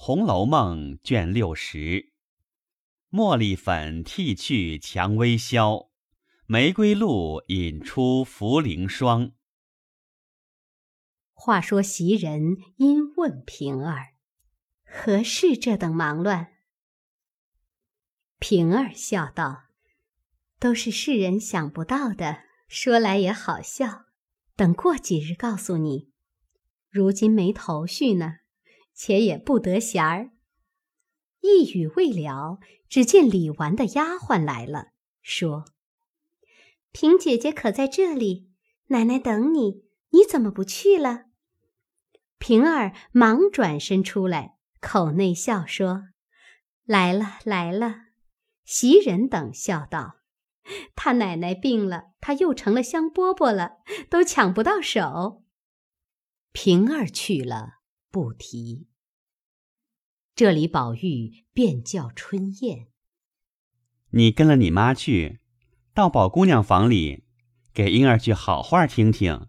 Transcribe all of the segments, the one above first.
红楼梦》卷六十，茉莉粉剃去蔷薇消，玫瑰露引出茯苓霜。话说袭人因问平儿：“何事这等忙乱？”平儿笑道：“都是世人想不到的，说来也好笑。等过几日告诉你。如今没头绪呢。”且也不得闲儿。一语未了，只见李纨的丫鬟来了，说：“平姐姐可在这里？奶奶等你，你怎么不去了？”平儿忙转身出来，口内笑说：“来了，来了。”袭人等笑道：“他奶奶病了，他又成了香饽饽了，都抢不到手。”平儿去了。不提。这里宝玉便叫春燕：“你跟了你妈去，到宝姑娘房里，给婴儿句好话听听，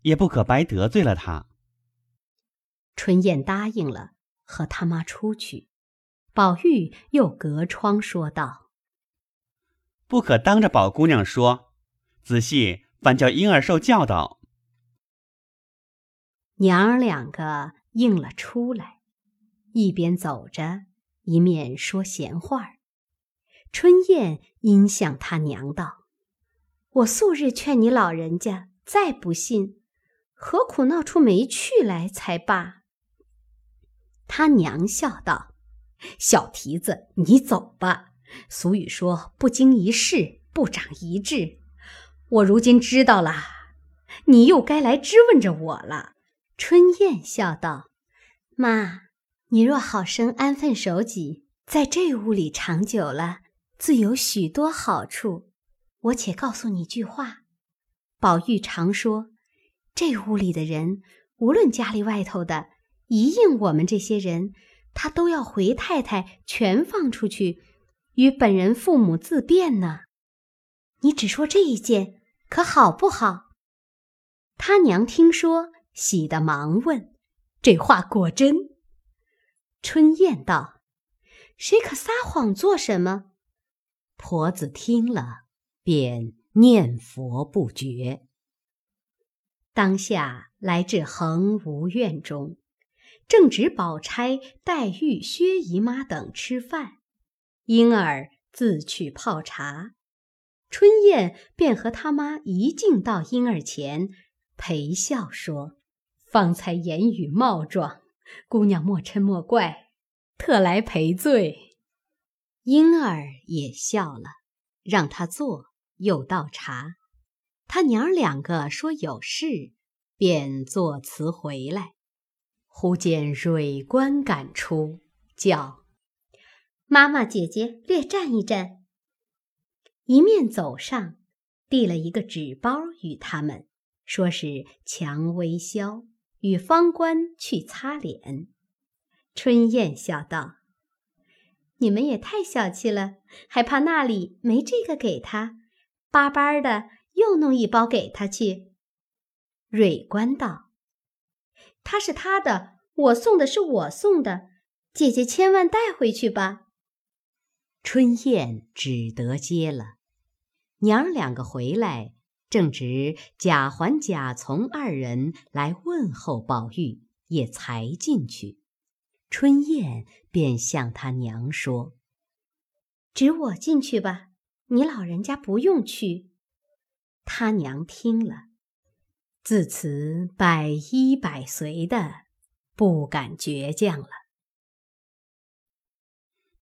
也不可白得罪了她。”春燕答应了，和他妈出去。宝玉又隔窗说道：“不可当着宝姑娘说，仔细反叫婴儿受教导。”娘儿两个。应了出来，一边走着，一面说闲话。春燕因向他娘道：“我素日劝你老人家，再不信，何苦闹出没趣来才罢？”他娘笑道：“小蹄子，你走吧。俗语说，不经一事不长一智。我如今知道了，你又该来质问着我了。”春燕笑道：“妈，你若好生安分守己，在这屋里长久了，自有许多好处。我且告诉你句话：宝玉常说，这屋里的人，无论家里外头的，一应我们这些人，他都要回太太全放出去，与本人父母自便呢。你只说这一件，可好不好？”他娘听说。喜得忙问：“这话果真？”春燕道：“谁可撒谎做什么？”婆子听了，便念佛不绝。当下来至恒芜院中，正值宝钗、黛玉、薛姨妈等吃饭，莺儿自去泡茶，春燕便和他妈一径到婴儿前，陪笑说。方才言语冒撞，姑娘莫嗔莫怪，特来赔罪。婴儿也笑了，让他坐，又倒茶。他娘儿两个说有事，便作辞回来。忽见蕊官赶出，叫妈妈姐姐略站一站。一面走上，递了一个纸包与他们，说是蔷薇消。与方官去擦脸，春燕笑道：“你们也太小气了，还怕那里没这个给他，巴巴的又弄一包给他去。”蕊官道：“他是他的，我送的是我送的，姐姐千万带回去吧。”春燕只得接了，娘儿两个回来。正值贾环、贾从二人来问候宝玉，也才进去。春燕便向他娘说：“只我进去吧，你老人家不用去。”他娘听了，自此百依百随的，不敢倔强了。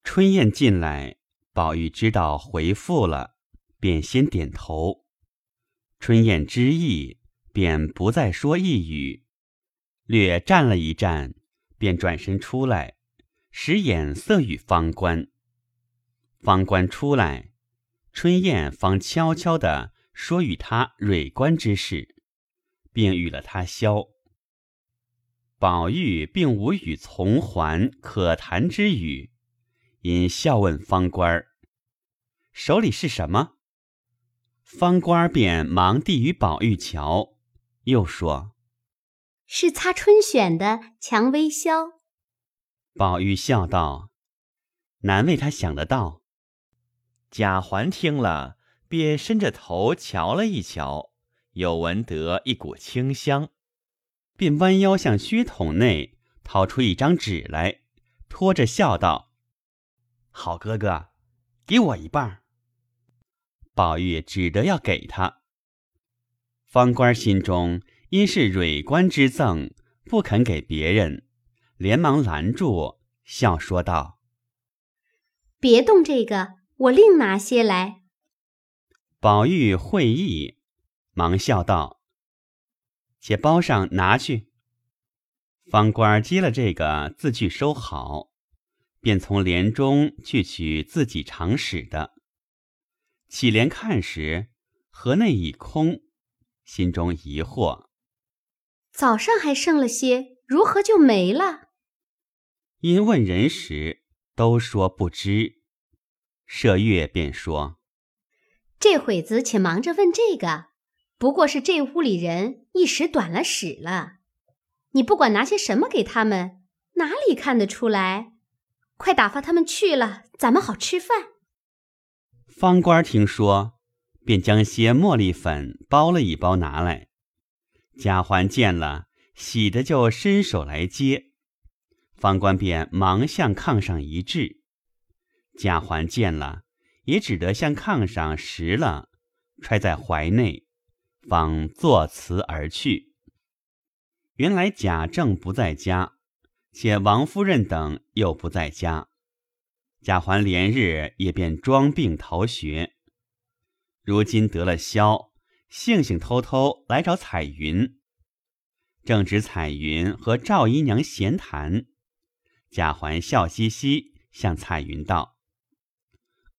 春燕进来，宝玉知道回复了，便先点头。春燕之意，便不再说一语，略站了一站，便转身出来，使眼色与方官。方官出来，春燕方悄悄地说与他蕊官之事，并与了他消。宝玉并无与从还可谈之语，因笑问方官儿手里是什么？”方官便忙递与宝玉瞧，又说：“是擦春选的蔷薇消。”宝玉笑道：“难为他想得到。”贾环听了，便伸着头瞧了一瞧，又闻得一股清香，便弯腰向靴筒内掏出一张纸来，托着笑道：“好哥哥，给我一半。”宝玉只得要给他。方官心中因是蕊官之赠，不肯给别人，连忙拦住，笑说道：“别动这个，我另拿些来。”宝玉会意，忙笑道：“且包上拿去。”方官接了这个，自去收好，便从帘中去取自己常使的。起帘看时，盒内已空。心中疑惑，早上还剩了些，如何就没了？因问人时，都说不知。麝月便说：“这会子且忙着问这个，不过是这屋里人一时短了使了。你不管拿些什么给他们，哪里看得出来？快打发他们去了，咱们好吃饭。”方官听说。便将些茉莉粉包了一包拿来，贾环见了，喜的就伸手来接，方官便忙向炕上一掷，贾环见了，也只得向炕上拾了，揣在怀内，方作辞而去。原来贾政不在家，且王夫人等又不在家，贾环连日也便装病逃学。如今得了消，悻悻偷偷来找彩云。正值彩云和赵姨娘闲谈，贾环笑嘻嘻向彩云道：“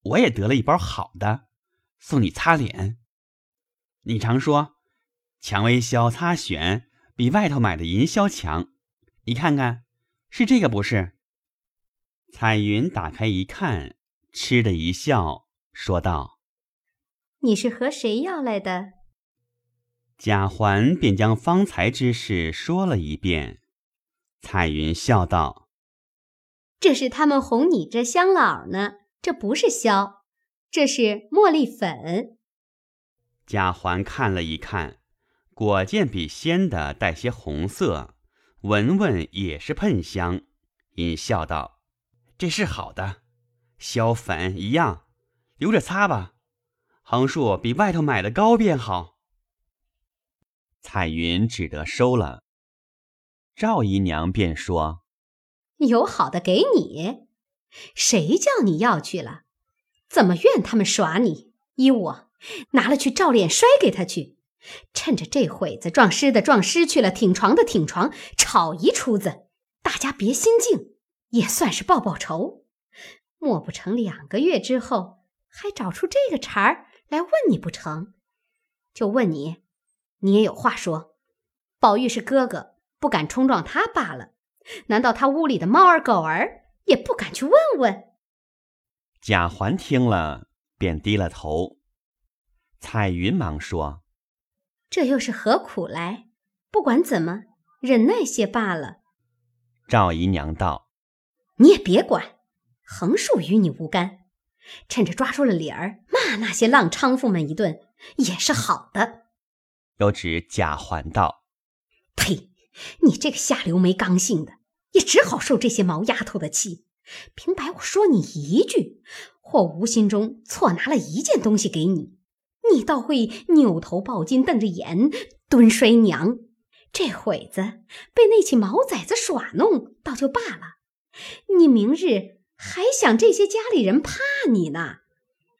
我也得了一包好的，送你擦脸。你常说蔷薇消擦癣比外头买的银消强，你看看是这个不是？”彩云打开一看，嗤的一笑，说道。你是和谁要来的？贾环便将方才之事说了一遍。彩云笑道：“这是他们哄你这乡老呢，这不是箫，这是茉莉粉。”贾环看了一看，果见比鲜的带些红色，闻闻也是喷香，因笑道：“这是好的，消粉一样，留着擦吧。”横竖比外头买的高便好。彩云只得收了。赵姨娘便说：“有好的给你，谁叫你要去了？怎么怨他们耍你？依我拿了去照脸摔给他去。趁着这会子撞尸的撞尸去了，挺床的挺床，吵一出子，大家别心静，也算是报报仇。莫不成两个月之后还找出这个茬儿？”来问你不成？就问你，你也有话说。宝玉是哥哥，不敢冲撞他罢了。难道他屋里的猫儿狗儿也不敢去问问？贾环听了，便低了头。彩云忙说：“这又是何苦来？不管怎么，忍耐些罢了。”赵姨娘道：“你也别管，横竖与你无干。”趁着抓住了理儿，骂那些浪娼妇们一顿，也是好的。又指贾环道：“呸！你这个下流没刚性的，也只好受这些毛丫头的气。平白我说你一句，或无心中错拿了一件东西给你，你倒会扭头抱金，瞪着眼蹲摔娘。这会子被那起毛崽子耍弄，倒就罢了。你明日……”还想这些家里人怕你呢？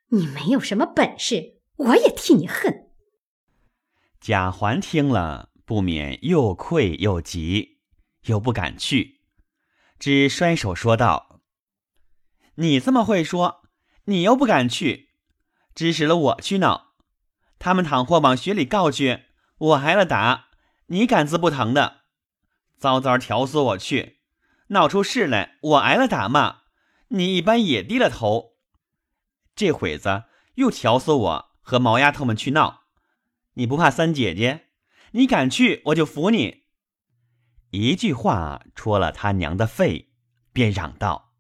你没有什么本事，我也替你恨。贾环听了，不免又愧又急，又不敢去，只摔手说道：“你这么会说，你又不敢去，指使了我去闹。他们倘或往学里告去，我挨了打，你敢自不疼的？早早挑唆我去，闹出事来，我挨了打骂。”你一般也低了头，这会子又挑唆我和毛丫头们去闹，你不怕三姐姐？你敢去，我就服你。一句话戳了他娘的肺，便嚷道：“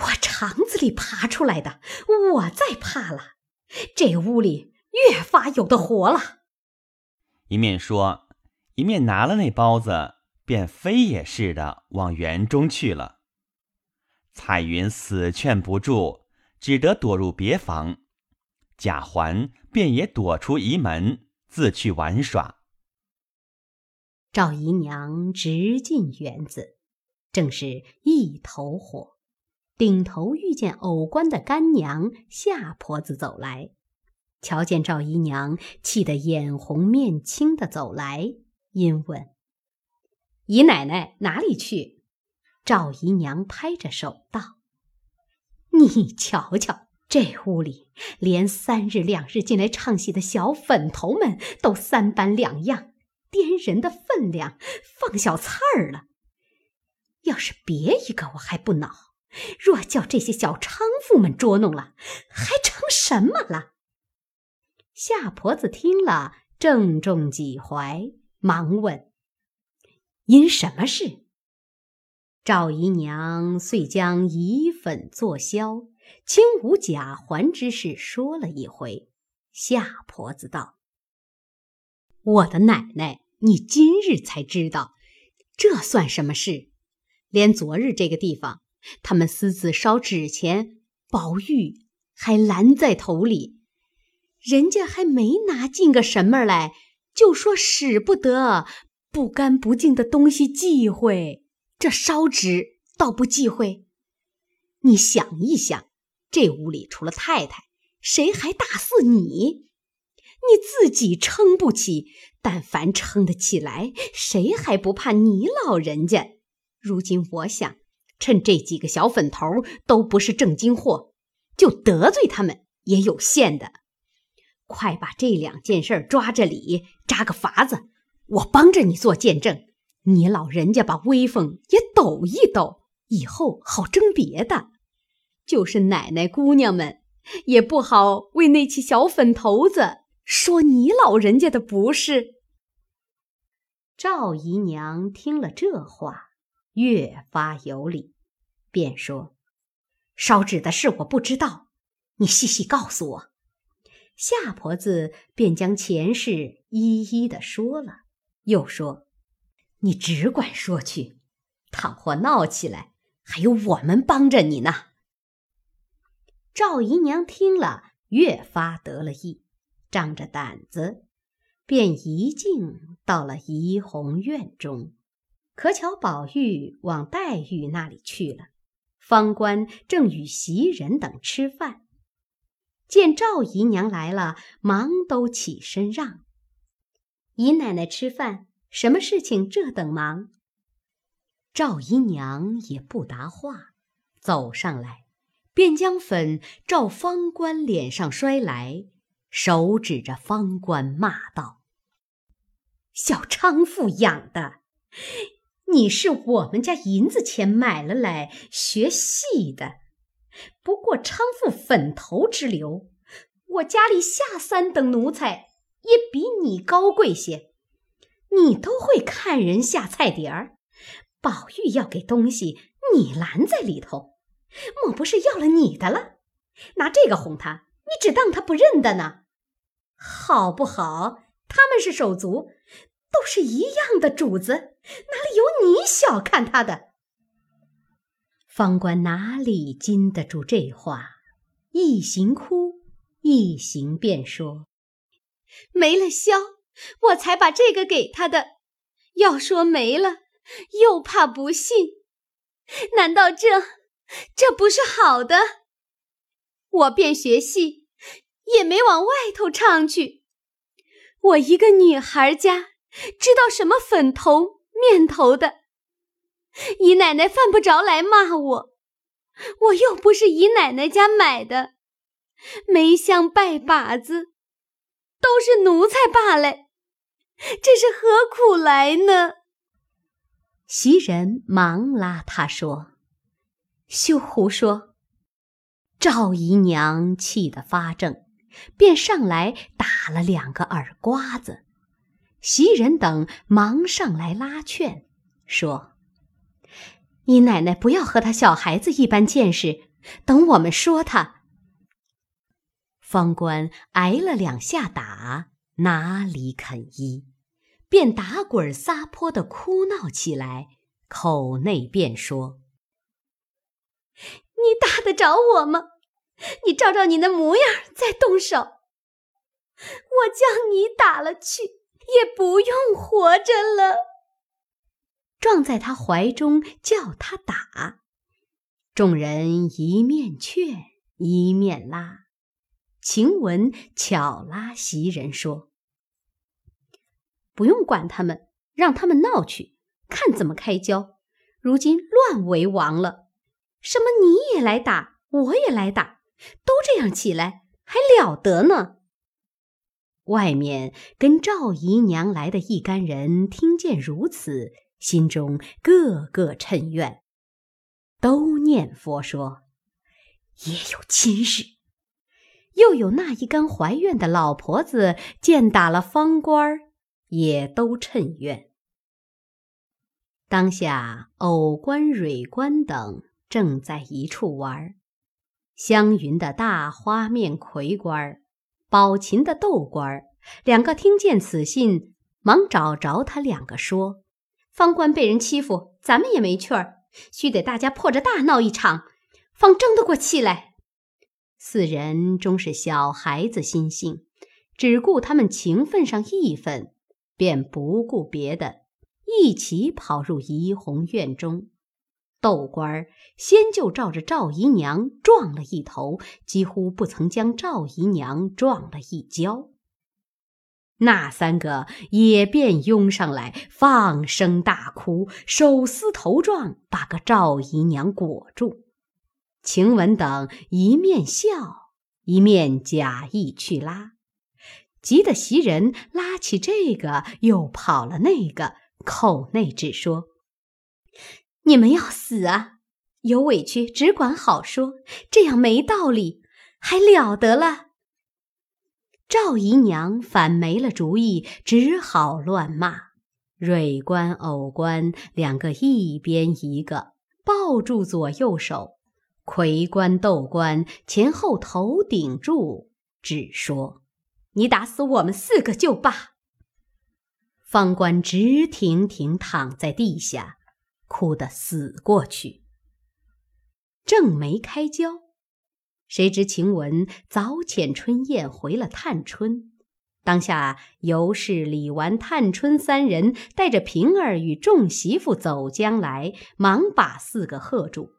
我肠子里爬出来的，我再怕了。这屋里越发有的活了。”一面说，一面拿了那包子，便飞也似的往园中去了。彩云死劝不住，只得躲入别房。贾环便也躲出仪门，自去玩耍。赵姨娘直进园子，正是一头火，顶头遇见偶官的干娘夏婆子走来，瞧见赵姨娘，气得眼红面青的走来，因问：“姨奶奶哪里去？”赵姨娘拍着手道：“你瞧瞧，这屋里连三日两日进来唱戏的小粉头们都三般两样，掂人的分量放小菜儿了。要是别一个我还不恼，若叫这些小娼妇们捉弄了，还成什么了？”夏婆子听了，正中几怀，忙问：“因什么事？”赵姨娘遂将以粉作销、轻舞甲环之事说了一回。夏婆子道：“我的奶奶，你今日才知道，这算什么事？连昨日这个地方，他们私自烧纸钱，宝玉还拦在头里，人家还没拿进个什么来，就说使不得不干不净的东西忌讳。”这烧纸倒不忌讳，你想一想，这屋里除了太太，谁还大似你？你自己撑不起，但凡撑得起来，谁还不怕你老人家？如今我想，趁这几个小粉头都不是正经货，就得罪他们也有限的。快把这两件事抓着理，扎个法子，我帮着你做见证。你老人家把威风也抖一抖，以后好争别的。就是奶奶姑娘们，也不好为那起小粉头子说你老人家的不是。赵姨娘听了这话，越发有理，便说：“烧纸的事我不知道，你细细告诉我。”夏婆子便将前事一一的说了，又说。你只管说去，倘或闹起来，还有我们帮着你呢。赵姨娘听了，越发得了意，仗着胆子，便一径到了怡红院中。可巧宝玉往黛玉那里去了，方官正与袭人等吃饭，见赵姨娘来了，忙都起身让姨奶奶吃饭。什么事情这等忙？赵姨娘也不答话，走上来，便将粉照方官脸上摔来，手指着方官骂道：“小娼妇养的！你是我们家银子钱买了来学戏的，不过娼妇粉头之流，我家里下三等奴才也比你高贵些。”你都会看人下菜碟儿，宝玉要给东西，你拦在里头，莫不是要了你的了？拿这个哄他，你只当他不认得呢？好不好？他们是手足，都是一样的主子，哪里有你小看他的？方官哪里经得住这话，一行哭，一行便说：“没了箫。”我才把这个给他的，要说没了，又怕不信。难道这这不是好的？我便学戏，也没往外头唱去。我一个女孩家，知道什么粉头面头的？姨奶奶犯不着来骂我，我又不是姨奶奶家买的，没香拜把子。都是奴才罢了，这是何苦来呢？袭人忙拉他说：“休胡说！”赵姨娘气得发怔，便上来打了两个耳刮子。袭人等忙上来拉劝，说：“姨奶奶不要和他小孩子一般见识，等我们说他。方官挨了两下打，哪里肯依，便打滚撒泼的哭闹起来，口内便说：“你打得着我吗？你照照你那模样再动手，我将你打了去，也不用活着了。”撞在他怀中，叫他打。众人一面劝，一面拉。晴雯巧拉袭人说：“不用管他们，让他们闹去，看怎么开交。如今乱为王了，什么你也来打，我也来打，都这样起来，还了得呢？”外面跟赵姨娘来的一干人听见如此，心中个个嗔怨，都念佛说：“也有今日。”又有那一干怀怨的老婆子，见打了方官，也都趁怨。当下藕官、蕊官等正在一处玩，湘云的大花面魁官，宝琴的豆官儿，两个听见此信，忙找着他两个说：“方官被人欺负，咱们也没趣儿，须得大家破着大闹一场，方争得过气来。”四人终是小孩子心性，只顾他们情分上义愤，便不顾别的，一起跑入怡红院中。窦官儿先就照着赵姨娘撞了一头，几乎不曾将赵姨娘撞了一跤。那三个也便拥上来，放声大哭，手撕头撞，把个赵姨娘裹住。晴雯等一面笑，一面假意去拉，急得袭人拉起这个，又跑了那个，口内只说：“你们要死啊！有委屈只管好说，这样没道理，还了得了？”赵姨娘反没了主意，只好乱骂。蕊官、藕官两个一边一个，抱住左右手。魁官、斗官前后头顶住，只说：“你打死我们四个就罢。”方官直挺挺躺在地下，哭得死过去。正没开交，谁知晴雯早遣春燕回了探春，当下尤氏、李纨、探春三人带着平儿与众媳妇走将来，忙把四个喝住。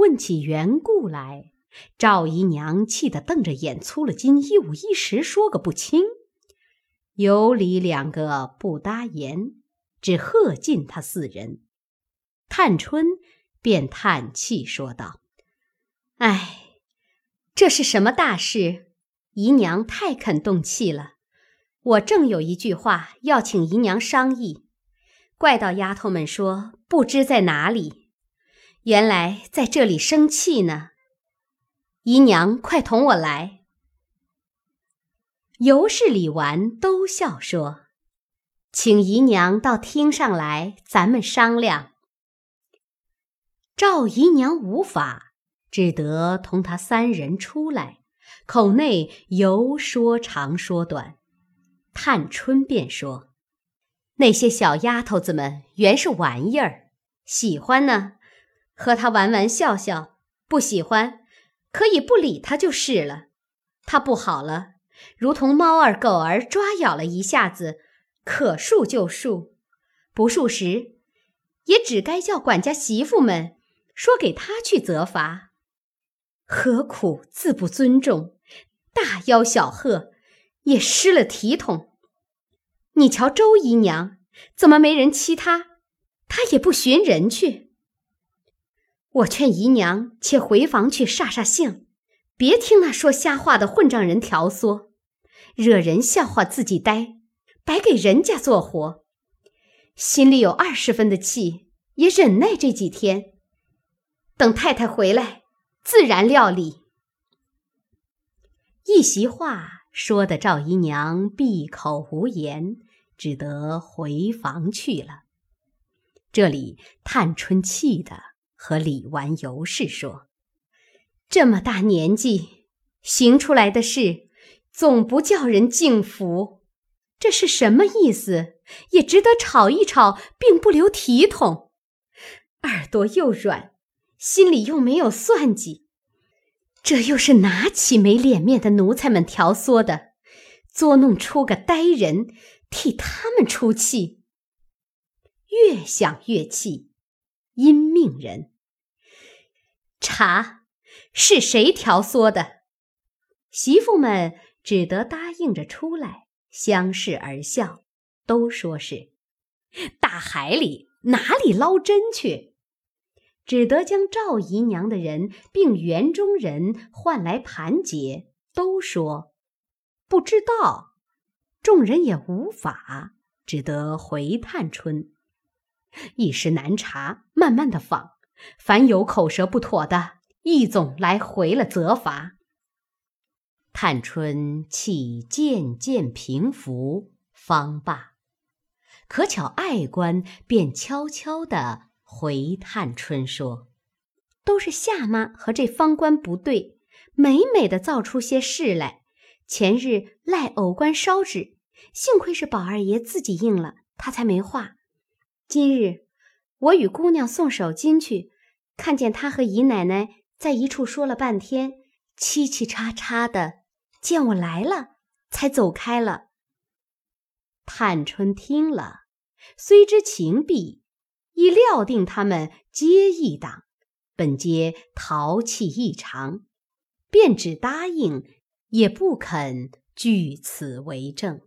问起缘故来，赵姨娘气得瞪着眼，粗了筋，一五一十说个不清。有理两个不答言，只喝尽他四人。探春便叹气说道：“唉，这是什么大事？姨娘太肯动气了。我正有一句话要请姨娘商议，怪到丫头们说不知在哪里。”原来在这里生气呢，姨娘快同我来。尤氏、李纨都笑说：“请姨娘到厅上来，咱们商量。”赵姨娘无法，只得同他三人出来，口内由说长说短。探春便说：“那些小丫头子们原是玩意儿，喜欢呢。”和他玩玩笑笑，不喜欢，可以不理他就是了。他不好了，如同猫儿狗儿抓咬了一下子，可恕就恕，不恕时，也只该叫管家媳妇们说给他去责罚。何苦自不尊重，大吆小喝，也失了体统。你瞧周姨娘，怎么没人欺她，她也不寻人去。我劝姨娘且回房去煞煞性，别听那说瞎话的混账人挑唆，惹人笑话自己呆，白给人家做活。心里有二十分的气，也忍耐这几天，等太太回来，自然料理。一席话说的赵姨娘闭口无言，只得回房去了。这里探春气的。和李纨、尤氏说：“这么大年纪，行出来的事，总不叫人敬服，这是什么意思？也值得吵一吵，并不留体统。耳朵又软，心里又没有算计，这又是哪起没脸面的奴才们挑唆的，作弄出个呆人，替他们出气。越想越气，因命人查是谁挑唆的，媳妇们只得答应着出来，相视而笑，都说是大海里哪里捞针去。只得将赵姨娘的人并园中人唤来盘结，都说不知道。众人也无法，只得回探春。一时难查，慢慢的访，凡有口舌不妥的，一总来回了责罚。探春气渐渐平服，方罢。可巧爱官便悄悄的。回探春说：“都是夏妈和这方官不对，美美的造出些事来。前日赖偶官烧纸，幸亏是宝二爷自己应了，他才没话。今日我与姑娘送手巾去，看见他和姨奶奶在一处说了半天，嘁嘁叉叉的，见我来了，才走开了。”探春听了，虽知情弊。已料定他们皆一党，本皆淘气异常，便只答应，也不肯据此为证。